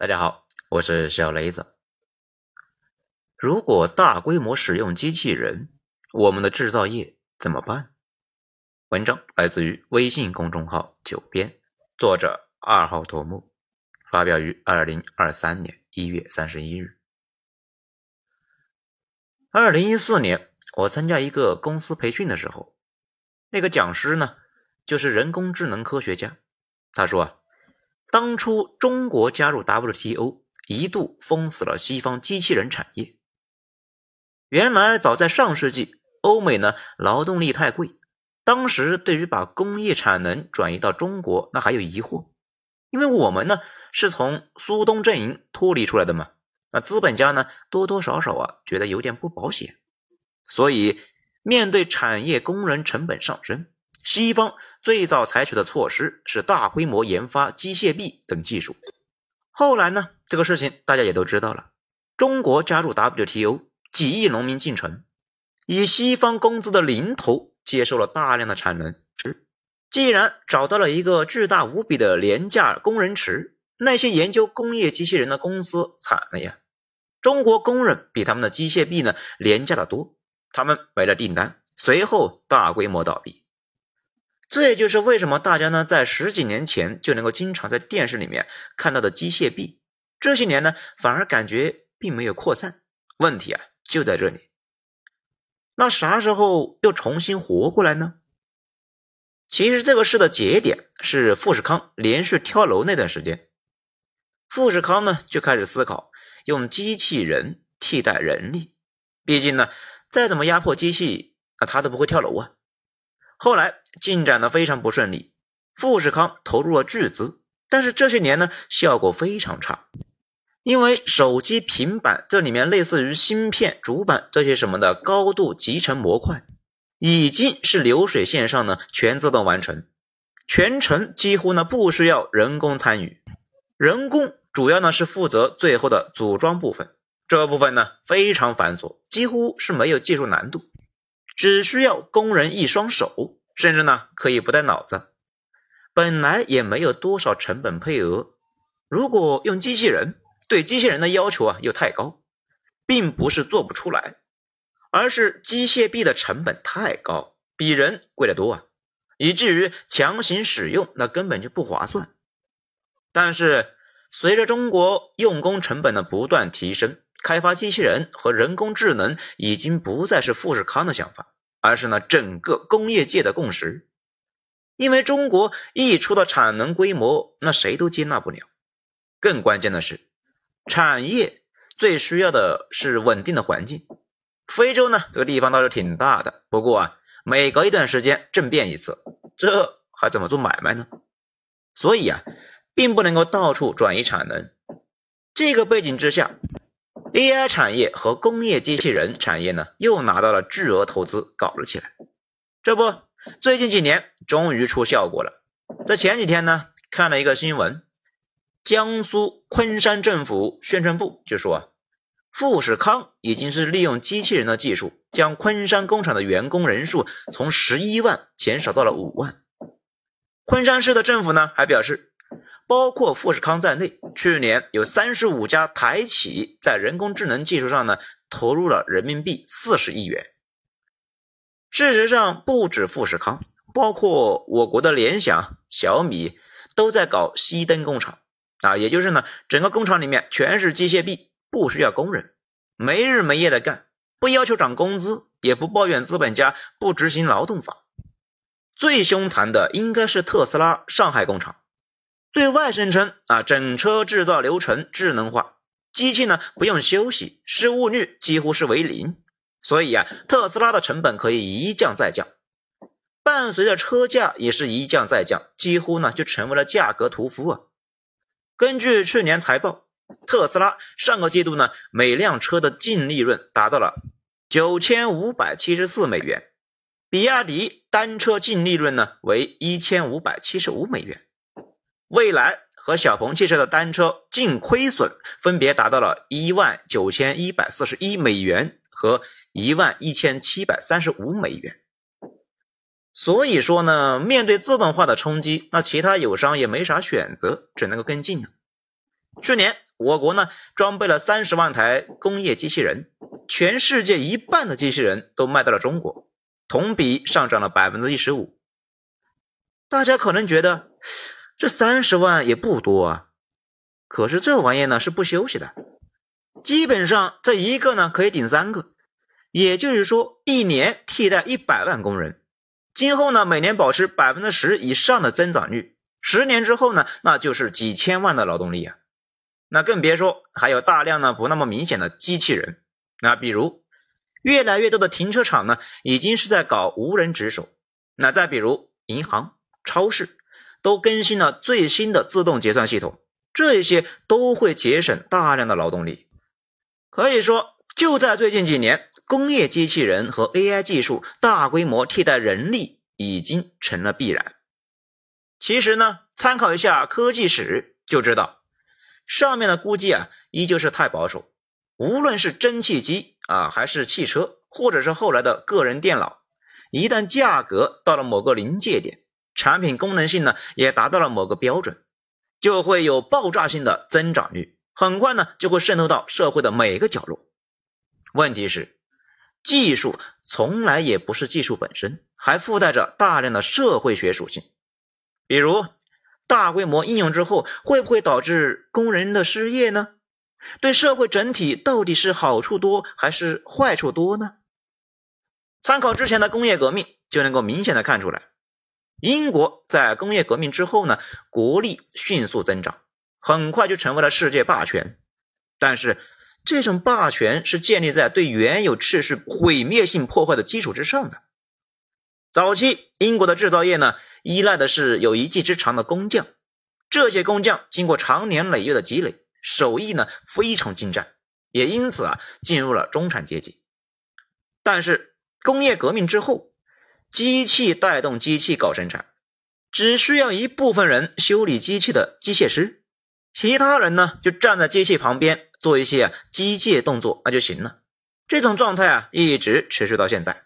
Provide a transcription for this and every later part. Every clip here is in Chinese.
大家好，我是小雷子。如果大规模使用机器人，我们的制造业怎么办？文章来自于微信公众号“九编”，作者二号头目，发表于二零二三年一月三十一日。二零一四年，我参加一个公司培训的时候，那个讲师呢，就是人工智能科学家。他说啊。当初中国加入 WTO，一度封死了西方机器人产业。原来早在上世纪，欧美呢劳动力太贵，当时对于把工业产能转移到中国，那还有疑惑，因为我们呢是从苏东阵营脱离出来的嘛，那资本家呢多多少少啊觉得有点不保险，所以面对产业工人成本上升。西方最早采取的措施是大规模研发机械臂等技术。后来呢，这个事情大家也都知道了。中国加入 WTO，几亿农民进城，以西方工资的零头接受了大量的产能。既然找到了一个巨大无比的廉价工人池，那些研究工业机器人的公司惨了呀！中国工人比他们的机械臂呢廉价的多，他们没了订单，随后大规模倒闭。这也就是为什么大家呢在十几年前就能够经常在电视里面看到的机械臂，这些年呢反而感觉并没有扩散。问题啊就在这里。那啥时候又重新活过来呢？其实这个事的节点是富士康连续跳楼那段时间，富士康呢就开始思考用机器人替代人力。毕竟呢再怎么压迫机器，那它都不会跳楼啊。后来进展的非常不顺利，富士康投入了巨资，但是这些年呢效果非常差，因为手机、平板这里面类似于芯片、主板这些什么的高度集成模块，已经是流水线上呢全自动完成，全程几乎呢不需要人工参与，人工主要呢是负责最后的组装部分，这部分呢非常繁琐，几乎是没有技术难度。只需要工人一双手，甚至呢可以不带脑子，本来也没有多少成本配额。如果用机器人，对机器人的要求啊又太高，并不是做不出来，而是机械臂的成本太高，比人贵得多啊，以至于强行使用那根本就不划算。但是随着中国用工成本的不断提升。开发机器人和人工智能已经不再是富士康的想法，而是呢整个工业界的共识。因为中国溢出的产能规模，那谁都接纳不了。更关键的是，产业最需要的是稳定的环境。非洲呢这个地方倒是挺大的，不过啊每隔一段时间政变一次，这还怎么做买卖呢？所以啊，并不能够到处转移产能。这个背景之下。AI 产业和工业机器人产业呢，又拿到了巨额投资，搞了起来。这不，最近几年终于出效果了。这前几天呢，看了一个新闻，江苏昆山政府宣传部就说，富士康已经是利用机器人的技术，将昆山工厂的员工人数从十一万减少到了五万。昆山市的政府呢，还表示。包括富士康在内，去年有三十五家台企在人工智能技术上呢投入了人民币四十亿元。事实上，不止富士康，包括我国的联想、小米都在搞熄灯工厂啊，也就是呢，整个工厂里面全是机械臂，不需要工人，没日没夜的干，不要求涨工资，也不抱怨资本家不执行劳动法。最凶残的应该是特斯拉上海工厂。对外声称啊，整车制造流程智能化，机器呢不用休息，失误率几乎是为零，所以啊，特斯拉的成本可以一降再降，伴随着车价也是一降再降，几乎呢就成为了价格屠夫啊。根据去年财报，特斯拉上个季度呢每辆车的净利润达到了九千五百七十四美元，比亚迪单车净利润呢为一千五百七十五美元。蔚来和小鹏汽车的单车净亏损分别达到了一万九千一百四十一美元和一万一千七百三十五美元。所以说呢，面对自动化的冲击，那其他友商也没啥选择，只能够跟进了。去年我国呢装备了三十万台工业机器人，全世界一半的机器人都卖到了中国，同比上涨了百分之一十五。大家可能觉得这三十万也不多啊，可是这玩意呢是不休息的，基本上这一个呢可以顶三个，也就是说一年替代一百万工人，今后呢每年保持百分之十以上的增长率，十年之后呢那就是几千万的劳动力啊。那更别说还有大量呢不那么明显的机器人，那比如越来越多的停车场呢已经是在搞无人值守，那再比如银行、超市都更新了最新的自动结算系统，这些都会节省大量的劳动力。可以说，就在最近几年，工业机器人和 AI 技术大规模替代人力已经成了必然。其实呢，参考一下科技史就知道。上面的估计啊，依旧是太保守。无论是蒸汽机啊，还是汽车，或者是后来的个人电脑，一旦价格到了某个临界点，产品功能性呢也达到了某个标准，就会有爆炸性的增长率，很快呢就会渗透到社会的每个角落。问题是，技术从来也不是技术本身，还附带着大量的社会学属性，比如。大规模应用之后，会不会导致工人的失业呢？对社会整体到底是好处多还是坏处多呢？参考之前的工业革命，就能够明显的看出来，英国在工业革命之后呢，国力迅速增长，很快就成为了世界霸权。但是，这种霸权是建立在对原有秩序毁灭性破坏的基础之上的。早期英国的制造业呢？依赖的是有一技之长的工匠，这些工匠经过长年累月的积累，手艺呢非常精湛，也因此啊进入了中产阶级。但是工业革命之后，机器带动机器搞生产，只需要一部分人修理机器的机械师，其他人呢就站在机器旁边做一些机械动作，那就行了。这种状态啊一直持续到现在，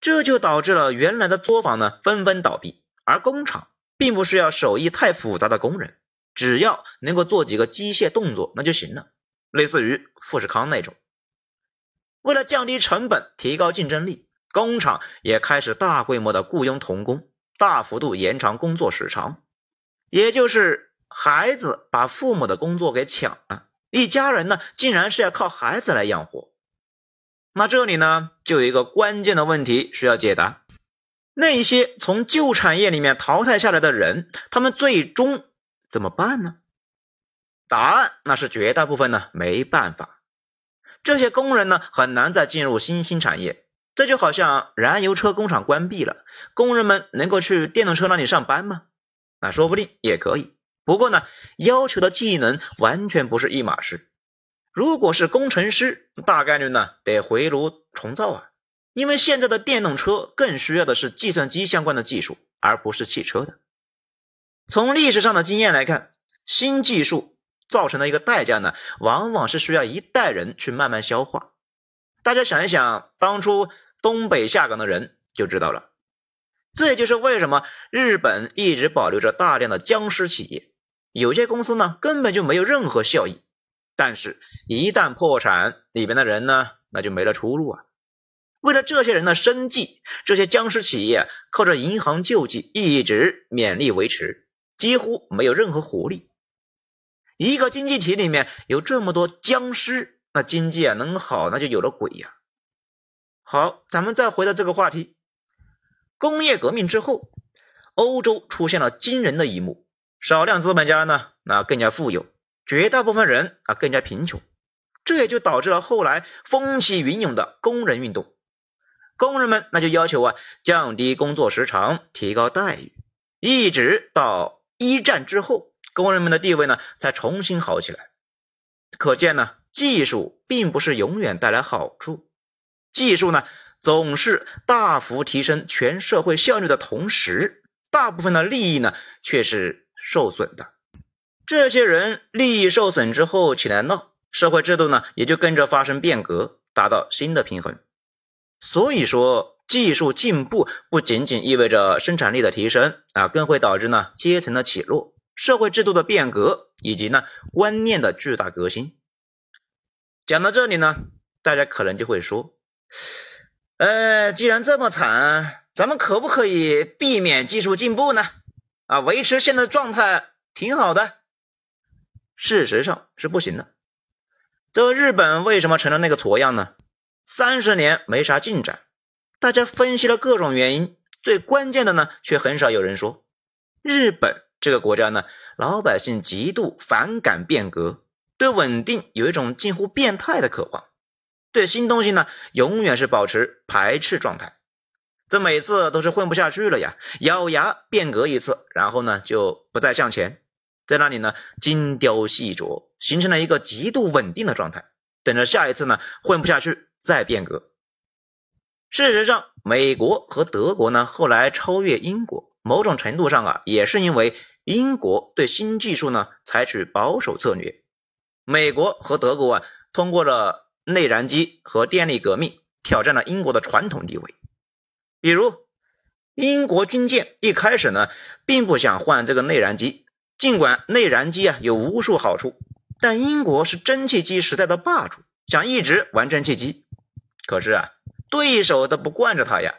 这就导致了原来的作坊呢纷纷倒闭。而工厂并不需要手艺太复杂的工人，只要能够做几个机械动作那就行了，类似于富士康那种。为了降低成本、提高竞争力，工厂也开始大规模的雇佣童工，大幅度延长工作时长。也就是孩子把父母的工作给抢了，一家人呢竟然是要靠孩子来养活。那这里呢就有一个关键的问题需要解答。那些从旧产业里面淘汰下来的人，他们最终怎么办呢？答案那是绝大部分呢没办法。这些工人呢很难再进入新兴产业。这就好像燃油车工厂关闭了，工人们能够去电动车那里上班吗？那说不定也可以。不过呢，要求的技能完全不是一码事。如果是工程师，大概率呢得回炉重造啊。因为现在的电动车更需要的是计算机相关的技术，而不是汽车的。从历史上的经验来看，新技术造成的一个代价呢，往往是需要一代人去慢慢消化。大家想一想，当初东北下岗的人就知道了。这也就是为什么日本一直保留着大量的僵尸企业，有些公司呢根本就没有任何效益，但是一旦破产，里边的人呢那就没了出路啊。为了这些人的生计，这些僵尸企业靠着银行救济一直勉力维持，几乎没有任何活力。一个经济体里面有这么多僵尸，那经济啊能好那就有了鬼呀！好，咱们再回到这个话题：工业革命之后，欧洲出现了惊人的一幕，少量资本家呢那更加富有，绝大部分人啊更加贫穷，这也就导致了后来风起云涌的工人运动。工人们那就要求啊，降低工作时长，提高待遇，一直到一战之后，工人们的地位呢才重新好起来。可见呢，技术并不是永远带来好处，技术呢总是大幅提升全社会效率的同时，大部分的利益呢却是受损的。这些人利益受损之后起来闹，社会制度呢也就跟着发生变革，达到新的平衡。所以说，技术进步不仅仅意味着生产力的提升啊，更会导致呢阶层的起落，社会制度的变革，以及呢观念的巨大革新。讲到这里呢，大家可能就会说，呃，既然这么惨，咱们可不可以避免技术进步呢？啊，维持现在的状态挺好的。事实上是不行的。这日本为什么成了那个挫样呢？三十年没啥进展，大家分析了各种原因，最关键的呢，却很少有人说。日本这个国家呢，老百姓极度反感变革，对稳定有一种近乎变态的渴望，对新东西呢，永远是保持排斥状态。这每次都是混不下去了呀，咬牙变革一次，然后呢，就不再向前，在那里呢，精雕细琢，形成了一个极度稳定的状态，等着下一次呢，混不下去。再变革。事实上，美国和德国呢后来超越英国，某种程度上啊，也是因为英国对新技术呢采取保守策略。美国和德国啊通过了内燃机和电力革命，挑战了英国的传统地位。比如，英国军舰一开始呢并不想换这个内燃机，尽管内燃机啊有无数好处，但英国是蒸汽机时代的霸主，想一直玩蒸汽机。可是啊，对手都不惯着他呀。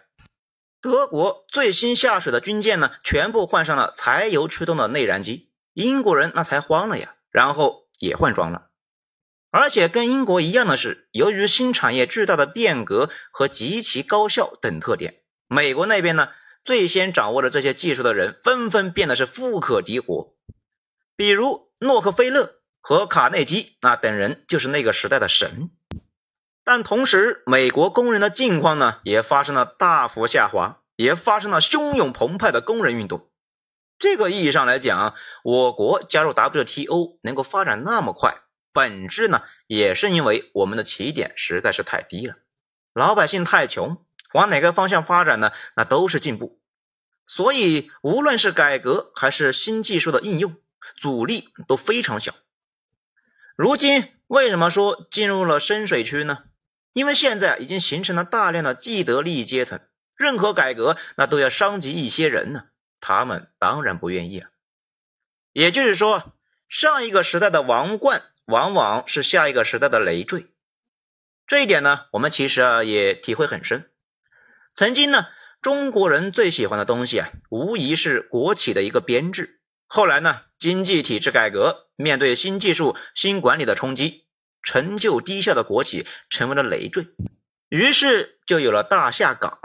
德国最新下水的军舰呢，全部换上了柴油驱动的内燃机，英国人那才慌了呀，然后也换装了。而且跟英国一样的是，由于新产业巨大的变革和极其高效等特点，美国那边呢，最先掌握了这些技术的人纷纷变得是富可敌国。比如诺克菲勒和卡内基那等人，就是那个时代的神。但同时，美国工人的境况呢，也发生了大幅下滑，也发生了汹涌澎湃的工人运动。这个意义上来讲，我国加入 WTO 能够发展那么快，本质呢，也是因为我们的起点实在是太低了，老百姓太穷，往哪个方向发展呢，那都是进步。所以，无论是改革还是新技术的应用，阻力都非常小。如今为什么说进入了深水区呢？因为现在已经形成了大量的既得利益阶层，任何改革那都要伤及一些人呢，他们当然不愿意啊。也就是说，上一个时代的王冠往往是下一个时代的累赘。这一点呢，我们其实啊也体会很深。曾经呢，中国人最喜欢的东西啊，无疑是国企的一个编制。后来呢，经济体制改革，面对新技术、新管理的冲击。陈旧低效的国企成为了累赘，于是就有了大下岗。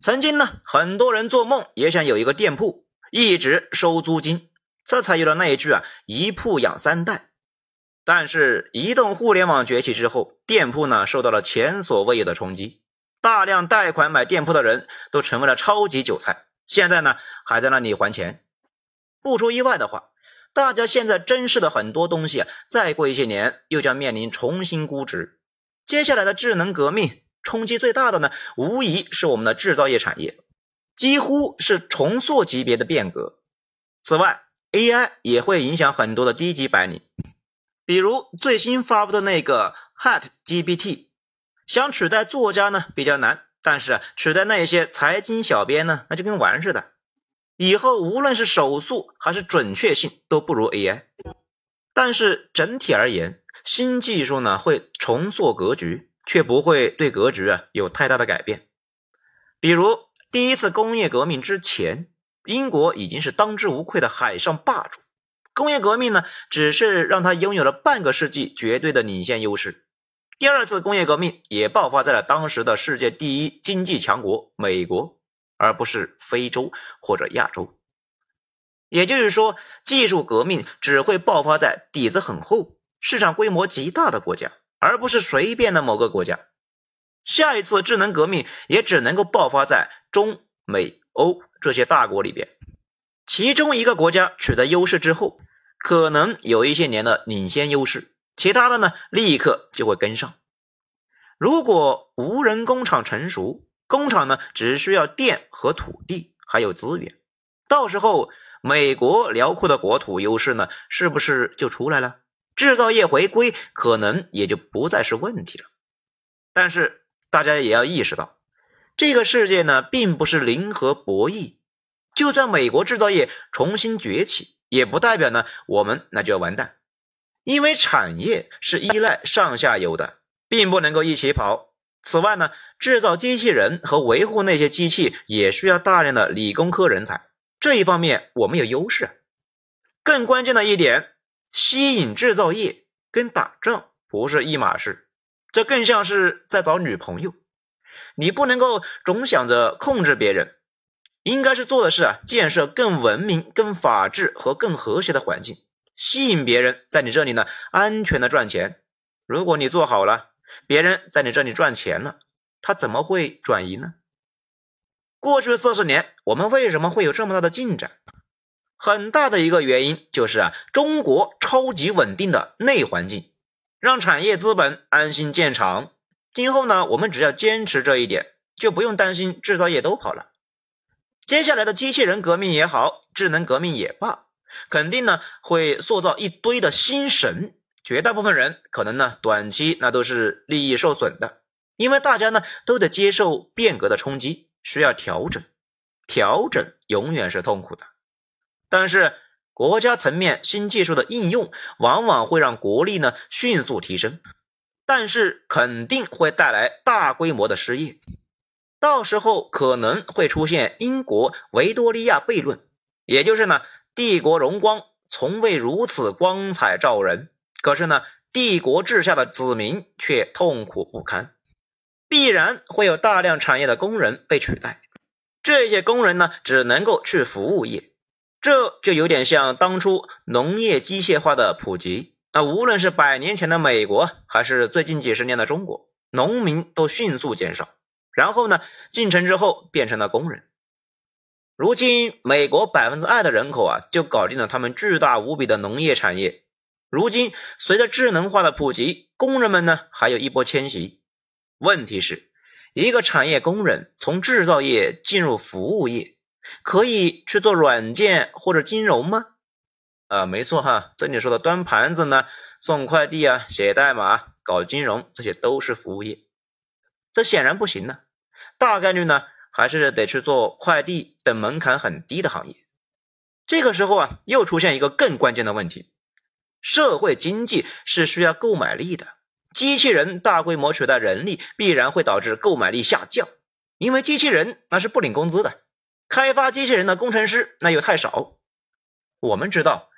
曾经呢，很多人做梦也想有一个店铺，一直收租金，这才有了那一句啊“一铺养三代”。但是，移动互联网崛起之后，店铺呢受到了前所未有的冲击，大量贷款买店铺的人都成为了超级韭菜，现在呢还在那里还钱。不出意外的话。大家现在珍视的很多东西啊，再过一些年又将面临重新估值。接下来的智能革命冲击最大的呢，无疑是我们的制造业产业，几乎是重塑级别的变革。此外，AI 也会影响很多的低级白领，比如最新发布的那个 Hat GPT，想取代作家呢比较难，但是取代那些财经小编呢，那就跟玩似的。以后无论是手速还是准确性都不如 AI，但是整体而言，新技术呢会重塑格局，却不会对格局啊有太大的改变。比如第一次工业革命之前，英国已经是当之无愧的海上霸主，工业革命呢只是让它拥有了半个世纪绝对的领先优势。第二次工业革命也爆发在了当时的世界第一经济强国美国。而不是非洲或者亚洲，也就是说，技术革命只会爆发在底子很厚、市场规模极大的国家，而不是随便的某个国家。下一次智能革命也只能够爆发在中美欧这些大国里边，其中一个国家取得优势之后，可能有一些年的领先优势，其他的呢立刻就会跟上。如果无人工厂成熟，工厂呢，只需要电和土地，还有资源。到时候，美国辽阔的国土优势呢，是不是就出来了？制造业回归可能也就不再是问题了。但是大家也要意识到，这个世界呢，并不是零和博弈。就算美国制造业重新崛起，也不代表呢我们那就要完蛋，因为产业是依赖上下游的，并不能够一起跑。此外呢，制造机器人和维护那些机器也需要大量的理工科人才，这一方面我们有优势。更关键的一点，吸引制造业跟打仗不是一码事，这更像是在找女朋友。你不能够总想着控制别人，应该是做的是啊，建设更文明、更法治和更和谐的环境，吸引别人在你这里呢安全的赚钱。如果你做好了，别人在你这里赚钱了，他怎么会转移呢？过去四十年，我们为什么会有这么大的进展？很大的一个原因就是啊，中国超级稳定的内环境，让产业资本安心建厂。今后呢，我们只要坚持这一点，就不用担心制造业都跑了。接下来的机器人革命也好，智能革命也罢，肯定呢会塑造一堆的新神。绝大部分人可能呢短期那都是利益受损的，因为大家呢都得接受变革的冲击，需要调整。调整永远是痛苦的，但是国家层面新技术的应用，往往会让国力呢迅速提升。但是肯定会带来大规模的失业，到时候可能会出现英国维多利亚悖论，也就是呢，帝国荣光从未如此光彩照人，可是呢，帝国治下的子民却痛苦不堪，必然会有大量产业的工人被取代，这些工人呢，只能够去服务业，这就有点像当初农业机械化的普及。那无论是百年前的美国，还是最近几十年的中国，农民都迅速减少，然后呢，进城之后变成了工人。如今，美国百分之二的人口啊，就搞定了他们巨大无比的农业产业。如今，随着智能化的普及，工人们呢，还有一波迁徙。问题是，一个产业工人从制造业进入服务业，可以去做软件或者金融吗？啊，没错哈，这里说的端盘子呢、送快递啊、写代码、搞金融，这些都是服务业。这显然不行呢，大概率呢还是得去做快递等门槛很低的行业。这个时候啊，又出现一个更关键的问题：社会经济是需要购买力的，机器人大规模取代人力，必然会导致购买力下降，因为机器人那是不领工资的，开发机器人的工程师那又太少。我们知道。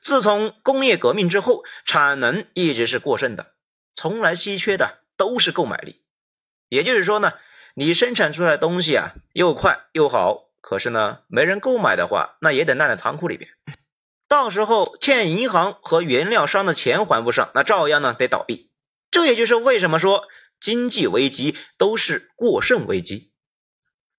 自从工业革命之后，产能一直是过剩的，从来稀缺的都是购买力。也就是说呢，你生产出来的东西啊，又快又好，可是呢，没人购买的话，那也得烂在仓库里边。到时候欠银行和原料商的钱还不上，那照样呢得倒闭。这也就是为什么说经济危机都是过剩危机。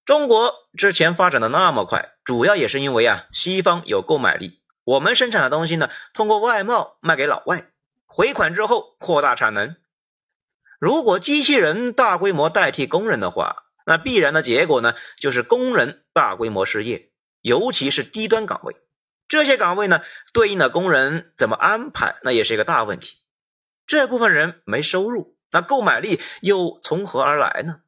中国之前发展的那么快，主要也是因为啊，西方有购买力。我们生产的东西呢，通过外贸卖给老外，回款之后扩大产能。如果机器人大规模代替工人的话，那必然的结果呢，就是工人大规模失业，尤其是低端岗位。这些岗位呢，对应的工人怎么安排，那也是一个大问题。这部分人没收入，那购买力又从何而来呢？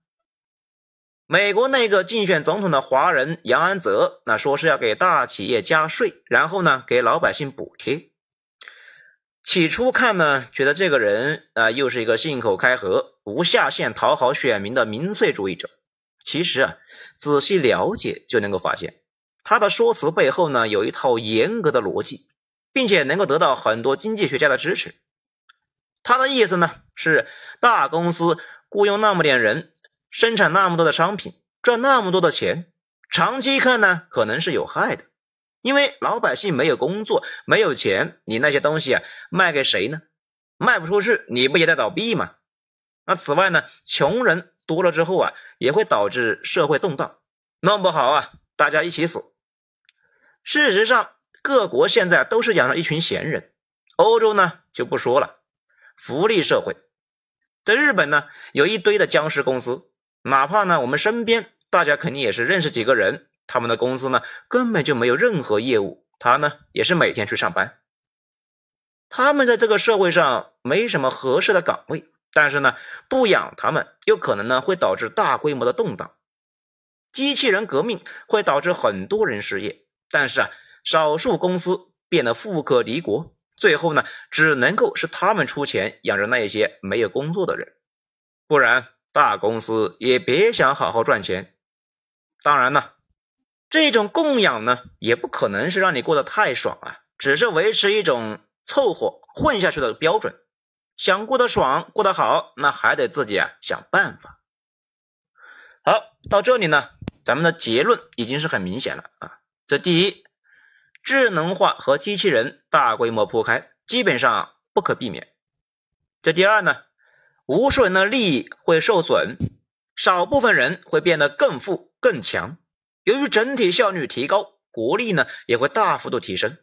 美国那个竞选总统的华人杨安泽，那说是要给大企业加税，然后呢给老百姓补贴。起初看呢，觉得这个人啊又是一个信口开河、无下限讨好选民的民粹主义者。其实啊，仔细了解就能够发现，他的说辞背后呢有一套严格的逻辑，并且能够得到很多经济学家的支持。他的意思呢是，大公司雇佣那么点人。生产那么多的商品，赚那么多的钱，长期看呢，可能是有害的，因为老百姓没有工作，没有钱，你那些东西啊，卖给谁呢？卖不出去，你不也得倒闭吗？那此外呢，穷人多了之后啊，也会导致社会动荡，弄不好啊，大家一起死。事实上，各国现在都是养了一群闲人，欧洲呢就不说了，福利社会，在日本呢，有一堆的僵尸公司。哪怕呢，我们身边大家肯定也是认识几个人，他们的公司呢根本就没有任何业务，他呢也是每天去上班。他们在这个社会上没什么合适的岗位，但是呢不养他们，有可能呢会导致大规模的动荡。机器人革命会导致很多人失业，但是啊少数公司变得富可敌国，最后呢，只能够是他们出钱养着那些没有工作的人，不然大公司也别想好好赚钱。当然呢，这种供养呢，也不可能是让你过得太爽啊，只是维持一种凑合混下去的标准。想过得爽，过得好，那还得自己啊想办法。好，到这里呢，咱们的结论已经是很明显了啊。这第一，智能化和机器人大规模铺开，基本上不可避免。这第二呢，无数人的利益会受损，少部分人会变得更富更强。由于整体效率提高，国力呢也会大幅度提升。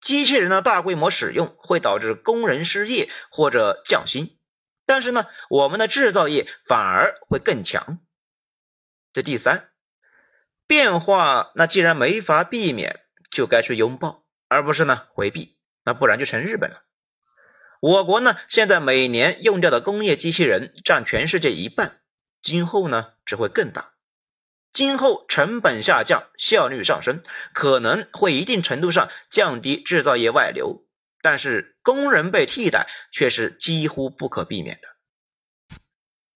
机器人的大规模使用会导致工人失业或者降薪，但是呢，我们的制造业反而会更强。这第三，变化那既然没法避免，就该去拥抱，而不是呢回避，那不然就成日本了。我国呢现在每年用掉的工业机器人占全世界一半，今后呢只会更大。今后成本下降，效率上升，可能会一定程度上降低制造业外流，但是工人被替代却是几乎不可避免的。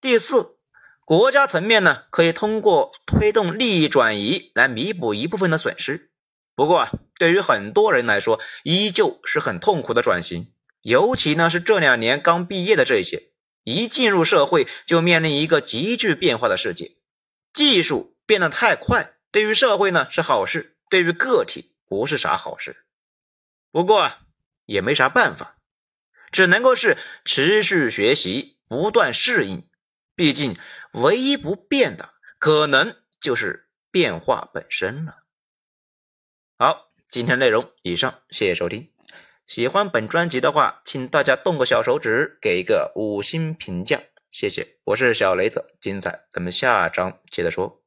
第四，国家层面呢，可以通过推动利益转移来弥补一部分的损失。不过啊，对于很多人来说，依旧是很痛苦的转型，尤其呢是这两年刚毕业的这些，一进入社会就面临一个急剧变化的世界，技术。变得太快，对于社会呢是好事，对于个体不是啥好事。不过，也没啥办法，只能够是持续学习，不断适应。毕竟，唯一不变的，可能就是变化本身了。好，今天内容以上，谢谢收听。喜欢本专辑的话，请大家动个小手指，给一个五星评价，谢谢。我是小雷子，精彩，咱们下章接着说。